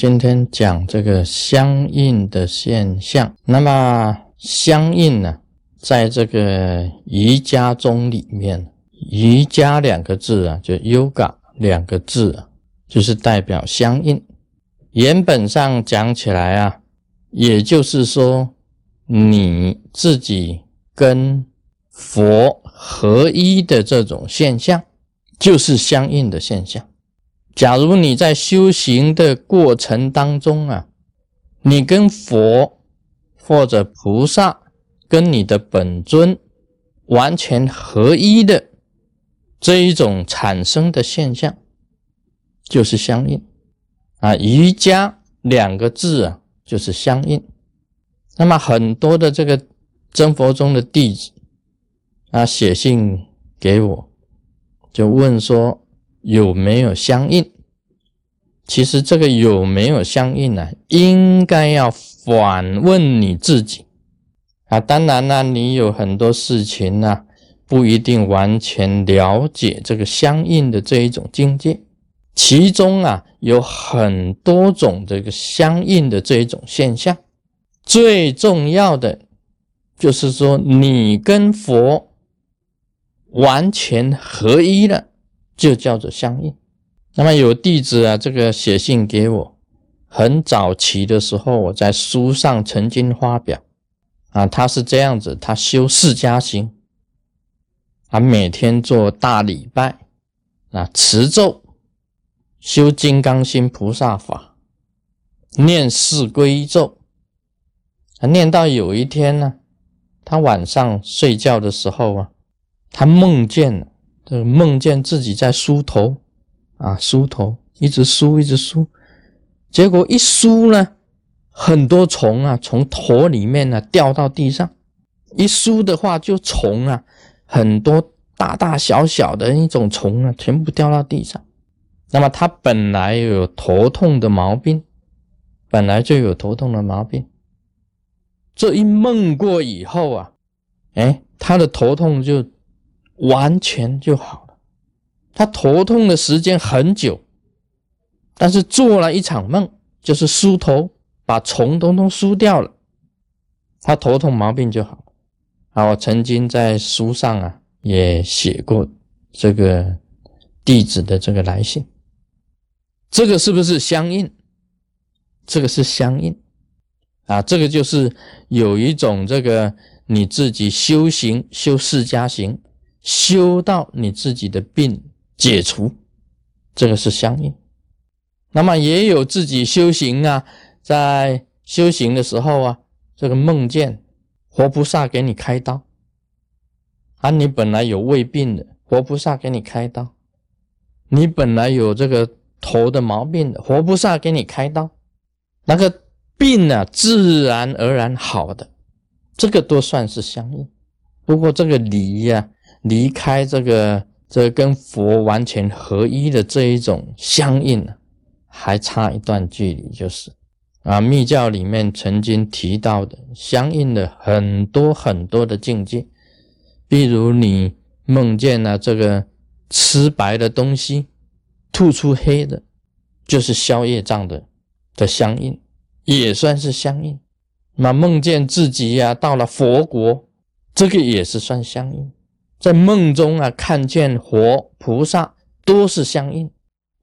今天讲这个相应的现象。那么相应呢，在这个瑜伽中里面，瑜伽两个字啊，就 yoga 两个字啊，就是代表相应。原本上讲起来啊，也就是说你自己跟佛合一的这种现象，就是相应的现象。假如你在修行的过程当中啊，你跟佛或者菩萨跟你的本尊完全合一的这一种产生的现象，就是相应啊。瑜伽两个字啊，就是相应。那么很多的这个真佛宗的弟子啊，写信给我，就问说。有没有相应？其实这个有没有相应呢？应该要反问你自己啊！当然呢，你有很多事情呢，不一定完全了解这个相应的这一种境界。其中啊，有很多种这个相应的这一种现象。最重要的就是说，你跟佛完全合一了。就叫做相应。那么有弟子啊，这个写信给我，很早期的时候，我在书上曾经发表啊，他是这样子，他修释迦行，他每天做大礼拜啊，持咒，修金刚心菩萨法，念四归咒，啊，念到有一天呢，他晚上睡觉的时候啊，他梦见了。就梦见自己在梳头，啊，梳头，一直梳，一直梳，结果一梳呢，很多虫啊，从头里面呢掉到地上。一梳的话，就虫啊，很多大大小小的一种虫啊，全部掉到地上。那么他本来有头痛的毛病，本来就有头痛的毛病，这一梦过以后啊，哎，他的头痛就。完全就好了。他头痛的时间很久，但是做了一场梦，就是梳头，把虫通通梳掉了，他头痛毛病就好了。啊，我曾经在书上啊也写过这个弟子的这个来信，这个是不是相应？这个是相应啊，这个就是有一种这个你自己修行修释迦行。修到你自己的病解除，这个是相应。那么也有自己修行啊，在修行的时候啊，这个梦见活菩萨给你开刀，啊，你本来有胃病的，活菩萨给你开刀；你本来有这个头的毛病的，活菩萨给你开刀，那个病呢，自然而然好的，这个都算是相应。不过这个离呀。离开这个这跟佛完全合一的这一种相应，还差一段距离。就是啊，密教里面曾经提到的相应的很多很多的境界，比如你梦见了这个吃白的东西吐出黑的，就是消业障的的相应，也算是相应。那梦见自己呀到了佛国，这个也是算相应。在梦中啊，看见佛菩萨都是相应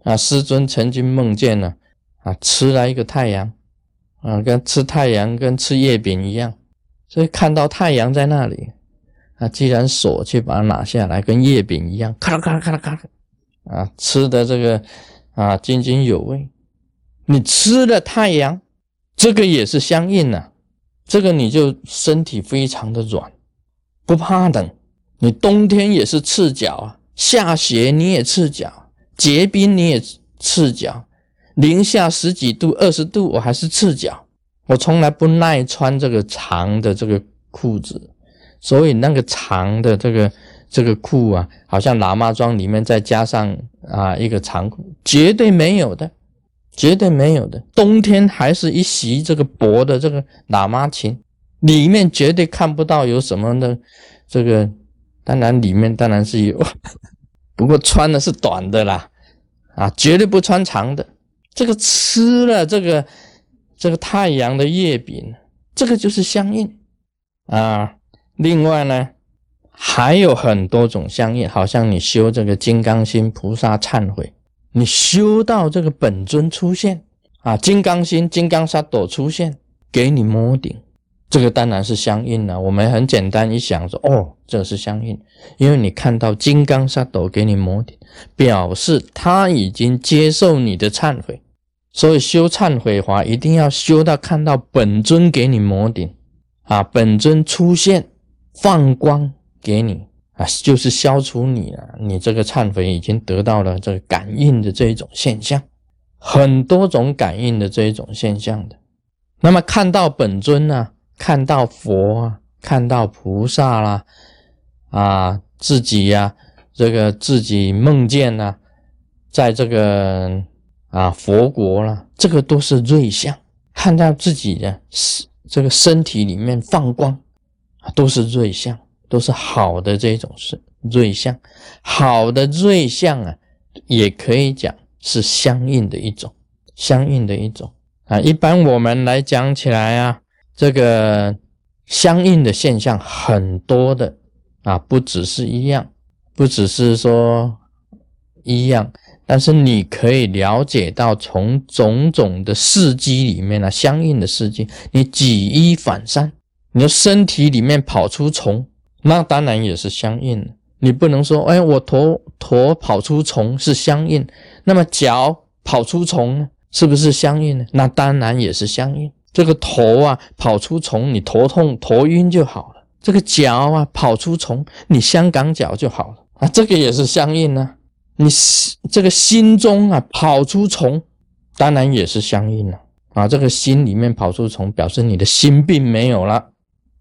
啊。师尊曾经梦见了啊，吃了一个太阳啊，跟吃太阳跟吃月饼一样，所以看到太阳在那里啊，既然手去把它拿下来，跟月饼一样，咔啦咔啦咔啦咔啦啊，吃的这个啊津津有味。你吃了太阳，这个也是相应啊，这个你就身体非常的软，不怕冷。你冬天也是赤脚啊，下雪你也赤脚，结冰你也赤脚，零下十几度、二十度我还是赤脚，我从来不耐穿这个长的这个裤子，所以那个长的这个这个裤啊，好像喇嘛装里面再加上啊一个长裤，绝对没有的，绝对没有的。冬天还是一袭这个薄的这个喇嘛裙，里面绝对看不到有什么的这个。当然，里面当然是有，不过穿的是短的啦，啊，绝对不穿长的。这个吃了这个这个太阳的月饼，这个就是相应啊。另外呢，还有很多种相应，好像你修这个金刚心菩萨忏悔，你修到这个本尊出现啊，金刚心、金刚萨朵出现，给你摸顶。这个当然是相应了。我们很简单一想说，哦，这是相应，因为你看到金刚萨埵给你摩顶，表示他已经接受你的忏悔。所以修忏悔法一定要修到看到本尊给你摩顶啊，本尊出现放光给你啊，就是消除你了。你这个忏悔已经得到了这个感应的这一种现象，很多种感应的这一种现象的。那么看到本尊呢？看到佛啊，看到菩萨啦，啊，自己呀，这个自己梦见呐，在这个啊佛国了，这个都是瑞相。看到自己的这个身体里面放光，都是瑞相，都是好的这种是瑞相。好的瑞相啊，也可以讲是相应的一种，相应的一种啊。一般我们来讲起来啊。这个相应的现象很多的啊，不只是一样，不只是说一样，但是你可以了解到从种种的事迹里面呢，相应的事迹，你举一反三，你的身体里面跑出虫，那当然也是相应的。你不能说，哎，我头头跑出虫是相应，那么脚跑出虫呢，是不是相应呢？那当然也是相应。这个头啊跑出虫，你头痛头晕就好了；这个脚啊跑出虫，你香港脚就好了啊。这个也是相应呢。你这个心中啊跑出虫，当然也是相应了啊。这个心里面跑出虫，表示你的心病没有了，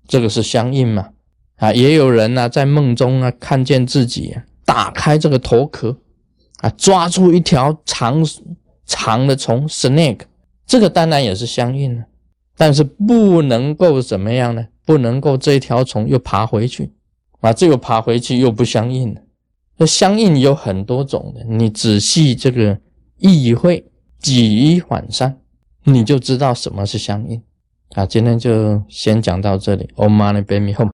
这个是相应嘛啊。也有人呢在梦中啊看见自己打开这个头壳啊，抓住一条长长的虫 snake，这个当然也是相应了。但是不能够怎么样呢？不能够这条虫又爬回去，啊，这又爬回去又不相应了。那相应有很多种的，你仔细这个意会，举一反三，你就知道什么是相应。啊，今天就先讲到这里。Om Mani p a m e h m。